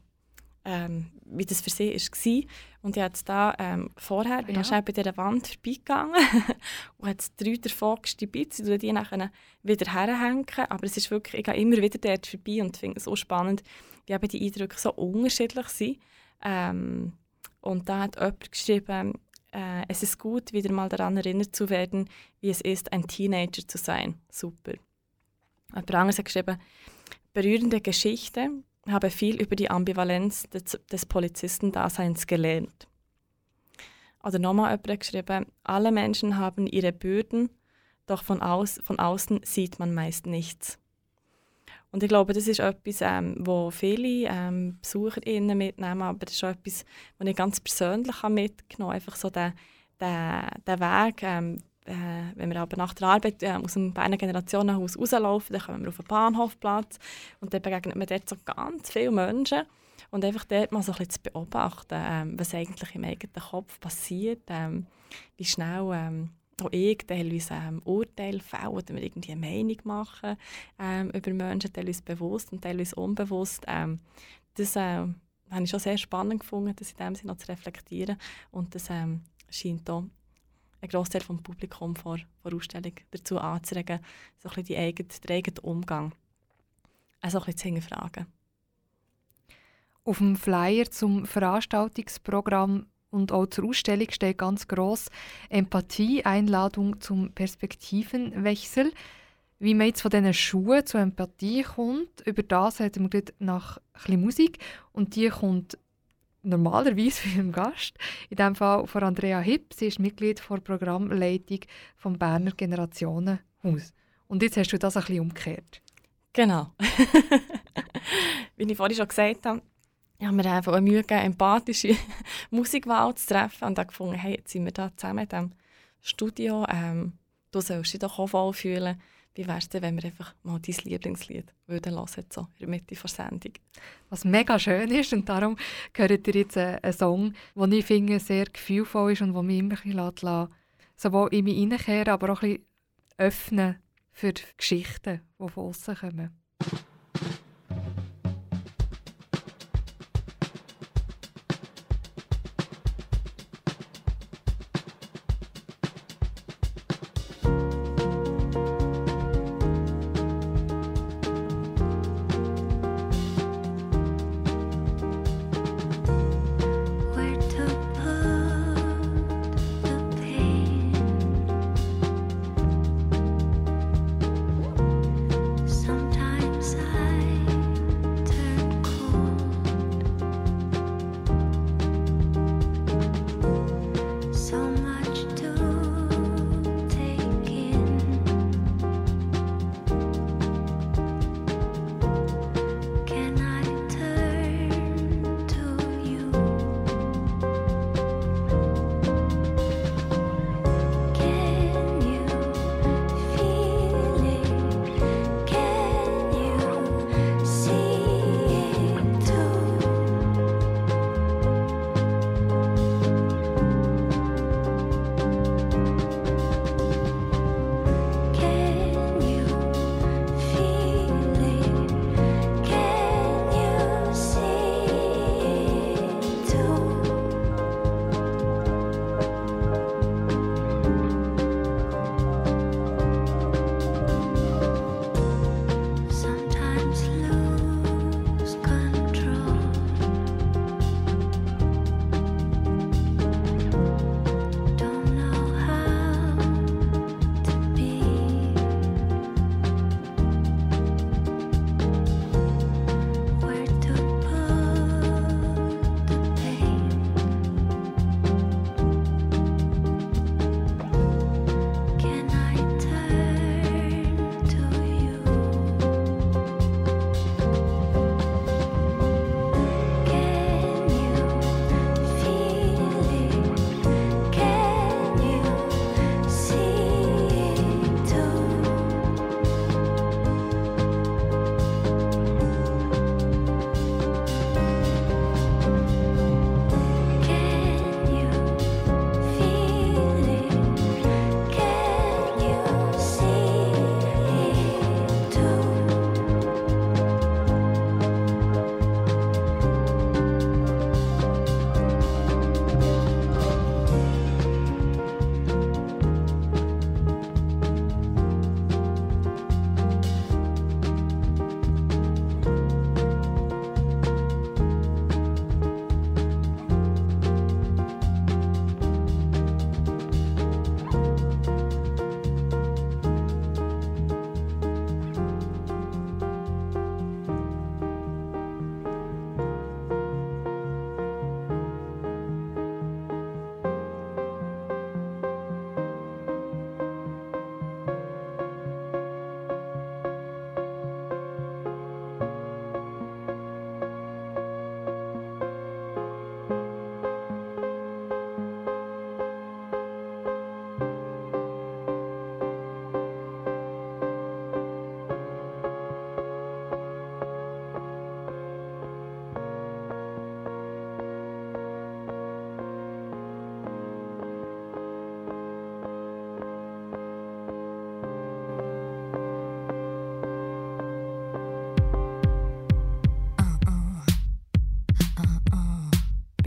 ähm, wie das für sie war. Und ich habe da ähm, vorher, bin ja. schnell bei dieser Wand vorbeigegangen und habe drei davon gestibitzt. Ich die nachher wieder herhängen. Aber es ist wirklich, ich gehe immer wieder dort vorbei und finde es so spannend, wie eben die Eindrücke so unterschiedlich sind. Ähm, und da hat jemand geschrieben, äh, es ist gut, wieder mal daran erinnert zu werden, wie es ist, ein Teenager zu sein. Super. Ein anderes hat geschrieben, berührende Geschichte, habe viel über die Ambivalenz des, des Polizistendaseins gelernt. Oder nochmal jemand geschrieben, alle Menschen haben ihre Bürden, doch von, aus, von außen sieht man meist nichts. Und ich glaube, das ist etwas, ähm, wo viele ähm, BesucherInnen mitnehmen, aber das ist auch etwas, was ich ganz persönlich mitgenommen habe. Einfach so der, der, der Weg, ähm, äh, wenn wir aber nach der Arbeit äh, aus dem Berner Generationenhaus rauslaufen, dann kommen wir auf den Bahnhofplatz und dann begegnet man dort so ganz viele Menschen. Und einfach dort mal so ein bisschen zu beobachten, ähm, was eigentlich im eigenen Kopf passiert, ähm, wie schnell ähm, auch ich teilweise ähm, Urteile fällen oder mir irgendwie eine Meinung machen ähm, über Menschen, teilweise bewusst und teilweise unbewusst. Ähm, das äh, habe ich schon sehr spannend gefunden, das in dem Sinne zu reflektieren und das ähm, scheint auch ein Großteil vom Publikum vor der Ausstellung dazu anzuregen, so ein bisschen die eigene, den eigenen Umgang also ein bisschen zu hinterfragen. Auf dem Flyer zum Veranstaltungsprogramm und auch zur Ausstellung steht ganz groß Empathie, Einladung zum Perspektivenwechsel. Wie man jetzt von diesen Schuhen zur Empathie kommt, über das haben wir nach ein Musik. Und die kommt normalerweise für einen Gast, in diesem Fall von Andrea Hipp. Sie ist Mitglied der Programmleitung vom Berner Generationenhaus. Und jetzt hast du das ein bisschen umgekehrt. Genau. Wie ich vorhin schon gesagt habe, ich habe mir einfach eine Mühe gegeben, empathische Musikwahl zu treffen und habe gefunden, hey, jetzt sind wir da zusammen in diesem Studio. Ähm, du sollst dich doch auch wohlfühlen. Wie wäre es denn, wenn wir einfach mal dein Lieblingslied würden hören, so in der Mitte der Sendung? Was mega schön ist und darum gehört ihr jetzt einen Song, den ich finde sehr gefühlvoll ist und der mich immer ein bisschen sowohl in mich hineinkehren, aber auch ein bisschen öffnen für Geschichten, die von außen kommen.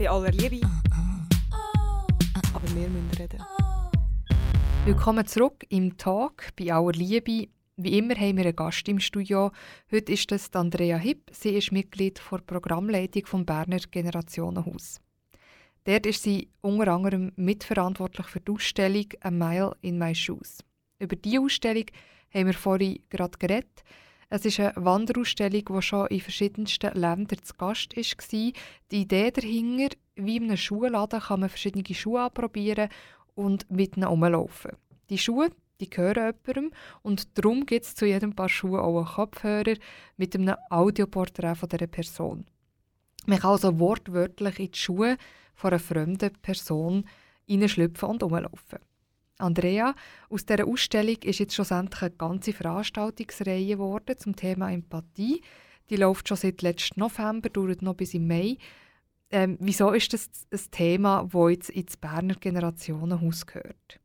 Aller. Aber wir müssen reden. Willkommen zurück im Talk bei aller Liebe. Wie immer haben wir einen Gast im Studio. Heute ist das Andrea Hipp. Sie ist Mitglied der Programmleitung vom Berner Generationenhaus. Dort ist sie unter anderem mitverantwortlich für die Ausstellung «A Mile in My Shoes». Über diese Ausstellung haben wir vorhin gerade geredet. Es ist eine Wanderausstellung, die schon in verschiedensten Ländern zu Gast war. Die Idee dahinter, wie in einem Schuhladen kann man verschiedene Schuhe anprobieren und mit ihnen rumlaufen. Die Schuhe die gehören jemandem und darum gibt es zu jedem Paar Schuhe auch einen Kopfhörer mit einem Audioporträt von dieser Person. Man kann also wortwörtlich in die Schuhe von einer fremden Person hineinschlüpfen und rumlaufen. Andrea, aus dieser Ausstellung ist jetzt schlussendlich eine ganze Veranstaltungsreihe geworden zum Thema Empathie. Die läuft schon seit letztem November, dauert noch bis im Mai. Ähm, wieso ist das ein Thema, das jetzt ins Berner Generationenhaus gehört?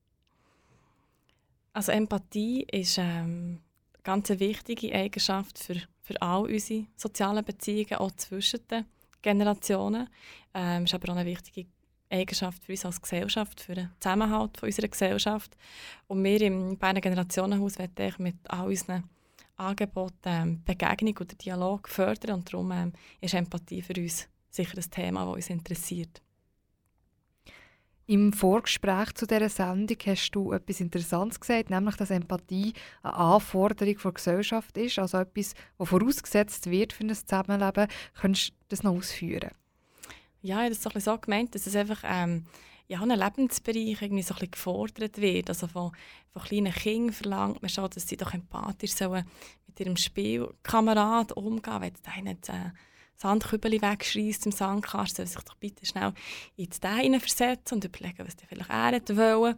Also Empathie ist ähm, eine ganz wichtige Eigenschaft für, für all unsere sozialen Beziehungen, auch zwischen den Generationen. Ähm, ist aber auch eine wichtige Eigenschaft für uns als Gesellschaft, für den Zusammenhalt von unserer Gesellschaft. Und wir im Berner Generationenhaus wollen mit all unseren Angeboten ähm, Begegnung oder Dialog fördern und darum ähm, ist Empathie für uns sicher ein Thema, das uns interessiert. Im Vorgespräch zu dieser Sendung hast du etwas Interessantes gesagt, nämlich, dass Empathie eine Anforderung der Gesellschaft ist, also etwas, das vorausgesetzt wird für ein Zusammenleben. Könntest du das noch ausführen? Ja, ich habe das so, ein so gemeint, dass es einfach ähm, ja, ein Lebensbereich irgendwie so ein gefordert wird. Also von, von kleinen Kindern verlangt man schon, dass sie doch empathisch sollen mit ihrem Spielkamerad umgehen, wenn der nicht äh, Sandkübel wegschreist im Sandkasten, soll sich doch bitte schnell in die Steine versetzen und überlegen, was der vielleicht er wollen.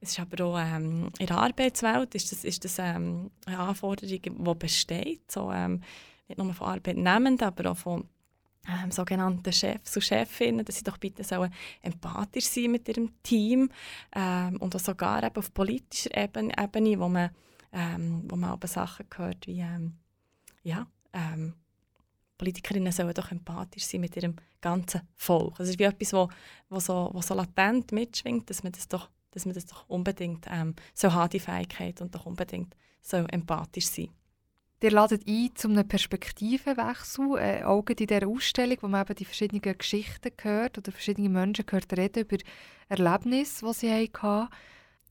Es ist aber auch ähm, in der Arbeitswelt ist das, ist das ähm, eine Anforderung, die besteht. So, ähm, nicht nur von Arbeitnehmenden, aber auch von ähm, sogenannten Chefs und Chefinnen, dass sie doch bitte sollen empathisch sein mit ihrem Team ähm, und auch sogar eben auf politischer Ebene, Ebene wo man, ähm, wo man aber Sachen hört wie ähm, ja, ähm, Politikerinnen sollen doch empathisch sein mit ihrem ganzen Volk. Das ist wie etwas, wo, wo, so, wo so latent mitschwingt, dass man das doch, dass man das doch unbedingt ähm, so hat, die Fähigkeit, und doch unbedingt so empathisch sein. Ihr ladet ein zu einem Perspektivenwechsel, äh, auch in dieser Ausstellung, wo man eben die verschiedenen Geschichten hört oder verschiedene Menschen hört reden über Erlebnisse, die sie hatten.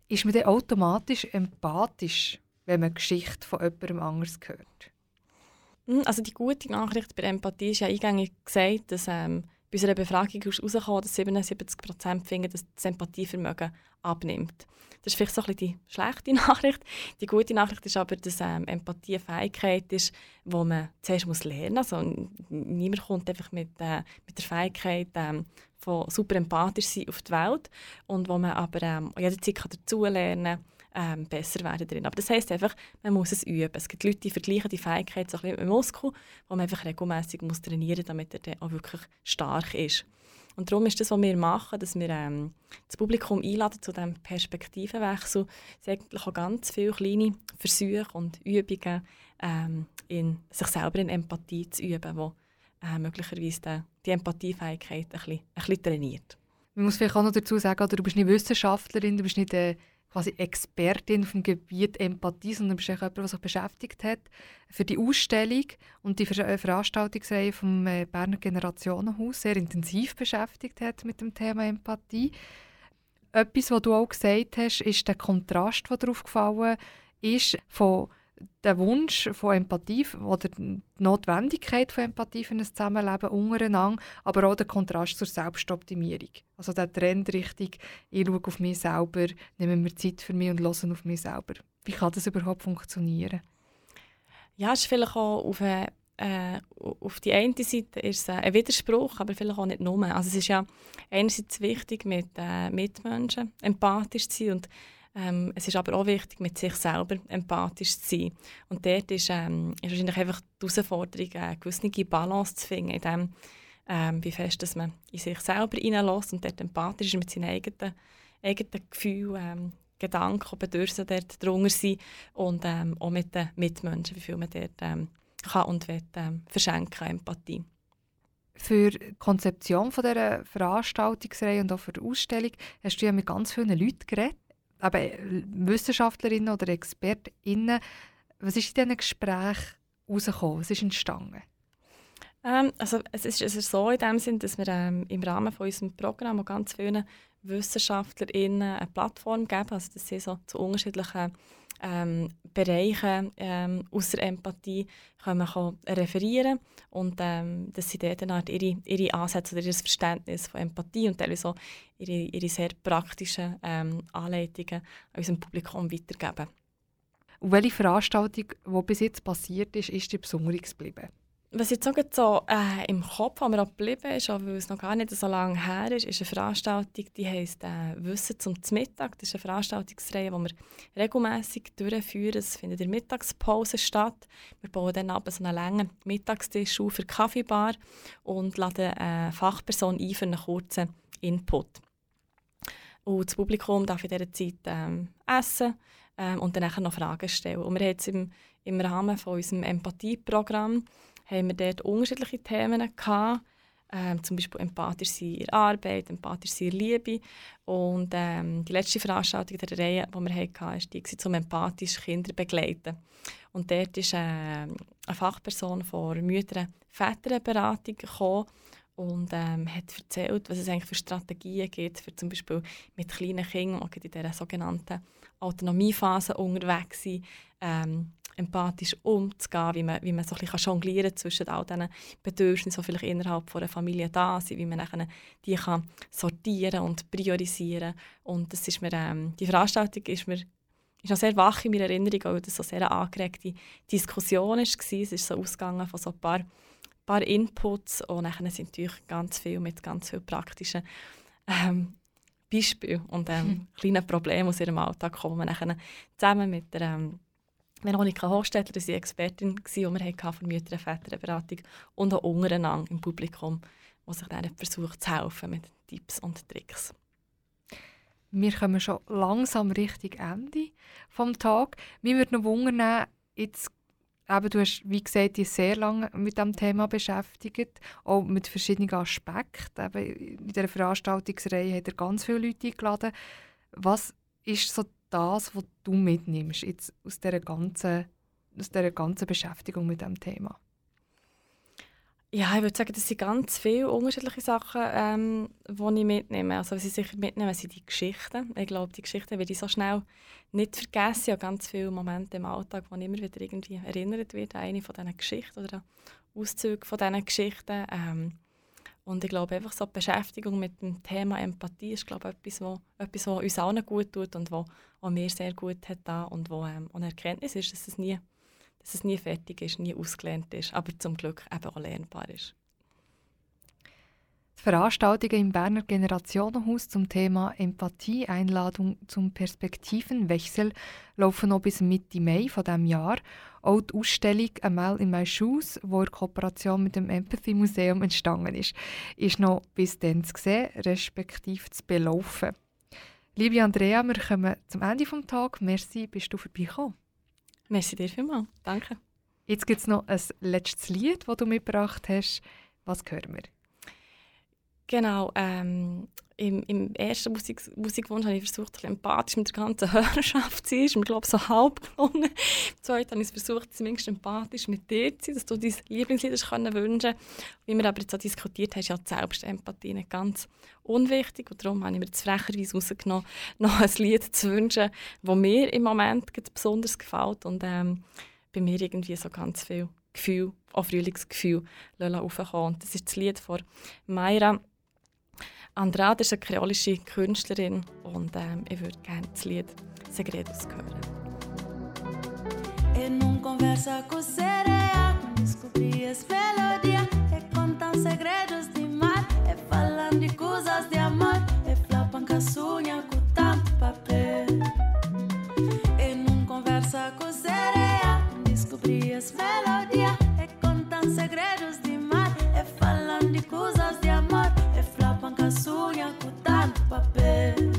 Ist man dann automatisch empathisch, wenn man Geschichte von jemandem anders hört? Hm, also die gute Nachricht bei Empathie ist ja eingängig gesagt, dass ähm, bei unserer Befragung herausgekommen, dass 77 Prozent finden, dass das Empathievermögen abnimmt. Das ist vielleicht so ein bisschen die schlechte Nachricht. Die gute Nachricht ist aber, dass ähm, Empathie eine Fähigkeit ist, die man zuerst muss lernen muss. Also, niemand kommt einfach mit, äh, mit der Fähigkeit ähm, von super empathisch sein auf die Welt und wo man aber ähm, jederzeit dazulernen kann ähm, besser werden drin. Aber das heisst einfach, man muss es üben. Es gibt Leute, die vergleichen die Fähigkeit so ein mit einem Muskel, wo man einfach regelmäßig muss trainieren damit er dann auch wirklich stark ist. Und darum ist das, was wir machen, dass wir ähm, das Publikum einladen zu diesem Perspektivenwechsel. Es sind eigentlich auch ganz viele kleine Versuche und Übungen, ähm, in sich selber in Empathie zu üben, wo äh, möglicherweise die, die Empathiefähigkeit ein bisschen, ein bisschen trainiert. Man muss vielleicht auch noch dazu sagen, du bist nicht Wissenschaftlerin, du bist nicht äh, quasi Expertin vom Gebiet Empathie, sondern bist jemand, der sich beschäftigt hat für die Ausstellung und die Ver Veranstaltungsreihe vom äh, Berner Generationenhaus sehr intensiv beschäftigt hat mit dem Thema Empathie. Etwas, was du auch gesagt hast, ist der Kontrast, der darauf gefallen ist, von der Wunsch von Empathie oder die Notwendigkeit von Empathie für ein Zusammenleben untereinander, aber auch der Kontrast zur Selbstoptimierung. Also der Trend Richtung, ich schaue auf mich selber, nehme mir Zeit für mich und höre auf mich selber. Wie kann das überhaupt funktionieren? Ja, es ist vielleicht auch auf, eine, äh, auf die eine Seite ist ein Widerspruch, aber vielleicht auch nicht nur. Also es ist ja einerseits wichtig, mit äh, Mitmenschen empathisch zu sein und ähm, es ist aber auch wichtig, mit sich selber empathisch zu sein. Und dort ist, ähm, ist wahrscheinlich einfach die Herausforderung, eine gewisse Balance zu finden, in dem, ähm, wie fest dass man in sich selber hineinlässt und dort empathisch ist mit seinen eigenen, eigenen Gefühlen, ähm, Gedanken und Bedürfnissen dort drunter sein und ähm, auch mit den Mitmenschen, wie viel man dort ähm, kann und will, verschenken, Empathie. Für die Konzeption dieser Veranstaltungsreihe und auch für die Ausstellung hast du ja mit ganz vielen Leuten geredet eben Wissenschaftlerinnen oder ExpertInnen, was ist in diesen Gesprächen herausgekommen? Was ist entstanden? Ähm, also es, ist, es ist so in dem Sinn, dass wir ähm, im Rahmen von unserem Programm ganz vielen WissenschaftlerInnen eine Plattform geben, also dass sie so zu unterschiedlichen ähm, Bereiche ähm, aus der Empathie können wir referieren und ähm, dass sie dort halt ihre, ihre Ansätze oder ihr Verständnis von Empathie und teilweise auch ihre, ihre sehr praktischen ähm, Anleitungen an unserem Publikum weitergeben. Und welche Veranstaltung, die bis jetzt passiert ist, ist dir besonders geblieben? Was jetzt so äh, im Kopf mir geblieben ist, auch weil es noch gar nicht so lange her ist, ist eine Veranstaltung, die heisst äh, «Wissen zum Mittag». Das ist eine Veranstaltungsreihe, die wir regelmäßig durchführen. Es findet in der Mittagspause statt. Wir bauen dann aber so einen langen Mittagstisch auf für die Kaffeebar und laden eine Fachperson ein für einen kurzen Input. Und das Publikum darf in dieser Zeit ähm, essen ähm, und dann noch Fragen stellen. Und wir haben jetzt im, im Rahmen von unserem Empathieprogramm haben wir dort unterschiedliche Themen gehabt. Ähm, zum Beispiel empathisch sein in Arbeit, empathisch sein in Liebe. Und ähm, die letzte Veranstaltung der Reihe, die wir hatten, war die zum empathisch Kinder begleiten. Und dort ist äh, eine Fachperson von Mütter- Väterberatung gekommen und ähm, hat erzählt, was es eigentlich für Strategien gibt, für zum Beispiel mit kleinen Kindern, die in dieser sogenannten Autonomiephase unterwegs sind, ähm, empathisch umzugehen, wie man, wie man so ein bisschen jonglieren kann zwischen all diesen Bedürfnissen, die vielleicht innerhalb einer Familie da sind, wie man die kann sortieren und priorisieren Und das ist mir, ähm, die Veranstaltung ist mir ist noch sehr wach in meiner Erinnerung, weil das so sehr eine angeregte Diskussion war. Es ist so ausgegangen von so ein paar, paar Inputs und dann sind natürlich ganz viel mit ganz vielen praktischen ähm, Beispielen und ähm, hm. kleinen Problemen aus ihrem Alltag kommen, die man zusammen mit der ähm, Veronika Hofstettler, sie Expertin, die wir hatten von Mütter- und Väterberatung und auch untereinander im Publikum, die sich dann versucht zu helfen mit Tipps und Tricks. Wir kommen schon langsam Richtung Ende des Tag. Mir würde noch wundern, jetzt eben, du hast, wie gesagt, dich sehr lange mit dem Thema beschäftigt, auch mit verschiedenen Aspekten. Eben in dieser Veranstaltungsreihe hat er ganz viele Leute eingeladen. Was ist so das, was du mitnimmst jetzt aus dieser ganzen, aus dieser ganzen Beschäftigung mit dem Thema? Ja, ich würde sagen, das sind ganz viele unterschiedliche Sachen, ähm, die ich mitnehme. Also, was ich sicher mitnehme, sind die Geschichten. Ich glaube, die Geschichten werde ich so schnell nicht vergessen. Ich habe ganz viele Momente im Alltag, wo ich immer wieder irgendwie erinnert wird an eine von diesen Geschichten oder an Auszüge von diesen Geschichten. Ähm, und ich glaube, einfach so die Beschäftigung mit dem Thema Empathie ist glaube etwas, was uns allen gut tut und wo auch mir sehr gut hat da und wo ähm, eine Erkenntnis ist, dass es, nie, dass es nie fertig ist, nie ausgelernt ist, aber zum Glück eben auch lernbar ist. Die Veranstaltungen im Berner Generationenhaus zum Thema Empathie, Einladung zum Perspektivenwechsel laufen noch bis Mitte Mai von diesem Jahr. Auch die Ausstellung «A Mile in My Shoes», die in Kooperation mit dem Empathy Museum entstanden ist, ist noch bis dann zu sehen, respektive zu belaufen. Liebe Andrea, wir kommen zum Ende des Tages. Merci, bist du vorbeigekommen. Merci dir vielmals. Danke. Jetzt gibt es noch ein letztes Lied, das du mitgebracht hast. Was hören wir? Genau, ähm, im, im ersten Musik, Musikwunsch habe ich versucht, empathisch mit der ganzen Hörerschaft zu sein. Ist mir, glaube ich, so halb gelungen. Im zweiten habe ich versucht, zumindest empathisch mit dir zu sein, dass du dein Lieblingslied können wünschen Wie wir aber jetzt auch diskutiert haben, ist ja die Selbstempathie nicht ganz unwichtig. Und darum habe ich mir jetzt frecherweise rausgenommen, noch ein Lied zu wünschen, das mir im Moment besonders gefällt und ähm, bei mir irgendwie so ganz viel Gefühl, auch Frühlingsgefühl aufkommen. Und das ist das Lied von Mayra Andrade ist eine kreolische Künstlerin und ähm, ich würde gerne das Lied Segredos hören. En un conversa com sereia, descobri as melodia, e contam segredos de mar, papel.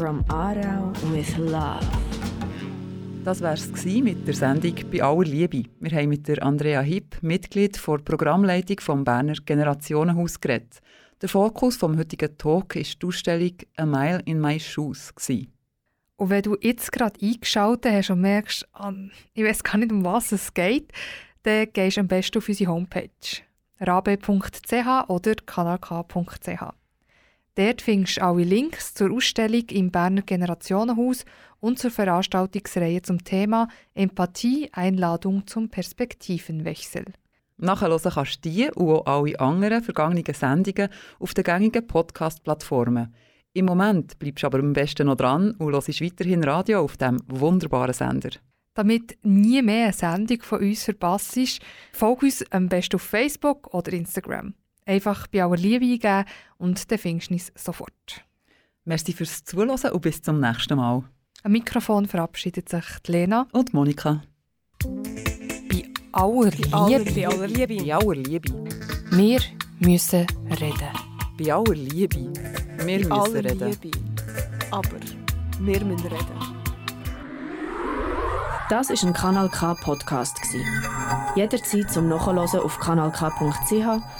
From Aarau with Love. Das war es mit der Sendung «Bei aller Liebe». Wir haben mit der Andrea Hipp, Mitglied der Programmleitung vom Berner Generationenhaus, geredet. Der Fokus vom heutigen Talk war die Ausstellung «A Mile in My Shoes». Gewesen. Und wenn du jetzt gerade eingeschaltet hast und merkst, ah, ich weiß gar nicht, um was es geht, dann gehst du am besten auf unsere Homepage rabe.ch oder kanalk.ch. Dort findest du alle Links zur Ausstellung im Berner Generationenhaus und zur Veranstaltungsreihe zum Thema Empathie, Einladung zum Perspektivenwechsel. Nachhören kannst du die und auch alle anderen vergangenen Sendungen auf den gängigen Podcast-Plattformen. Im Moment bleibst du aber am besten noch dran und hörst weiterhin Radio auf diesem wunderbaren Sender. Damit nie mehr eine Sendung von uns verpasst, folge uns am besten auf Facebook oder Instagram. Einfach bei aller Liebe eingeben und dann findest du uns sofort. Merci fürs Zuhören und bis zum nächsten Mal. Am Mikrofon verabschiedet sich die Lena und Monika. Bei aller Liebe. Bei aller Liebe. Bei aller Liebe. Wir müssen reden. Bei aller Liebe. Wir müssen aller reden. Liebe. Aber wir müssen reden. Das ist ein Kanal K Podcast gsi. Jederzeit zum Nachhören auf kanalk.ch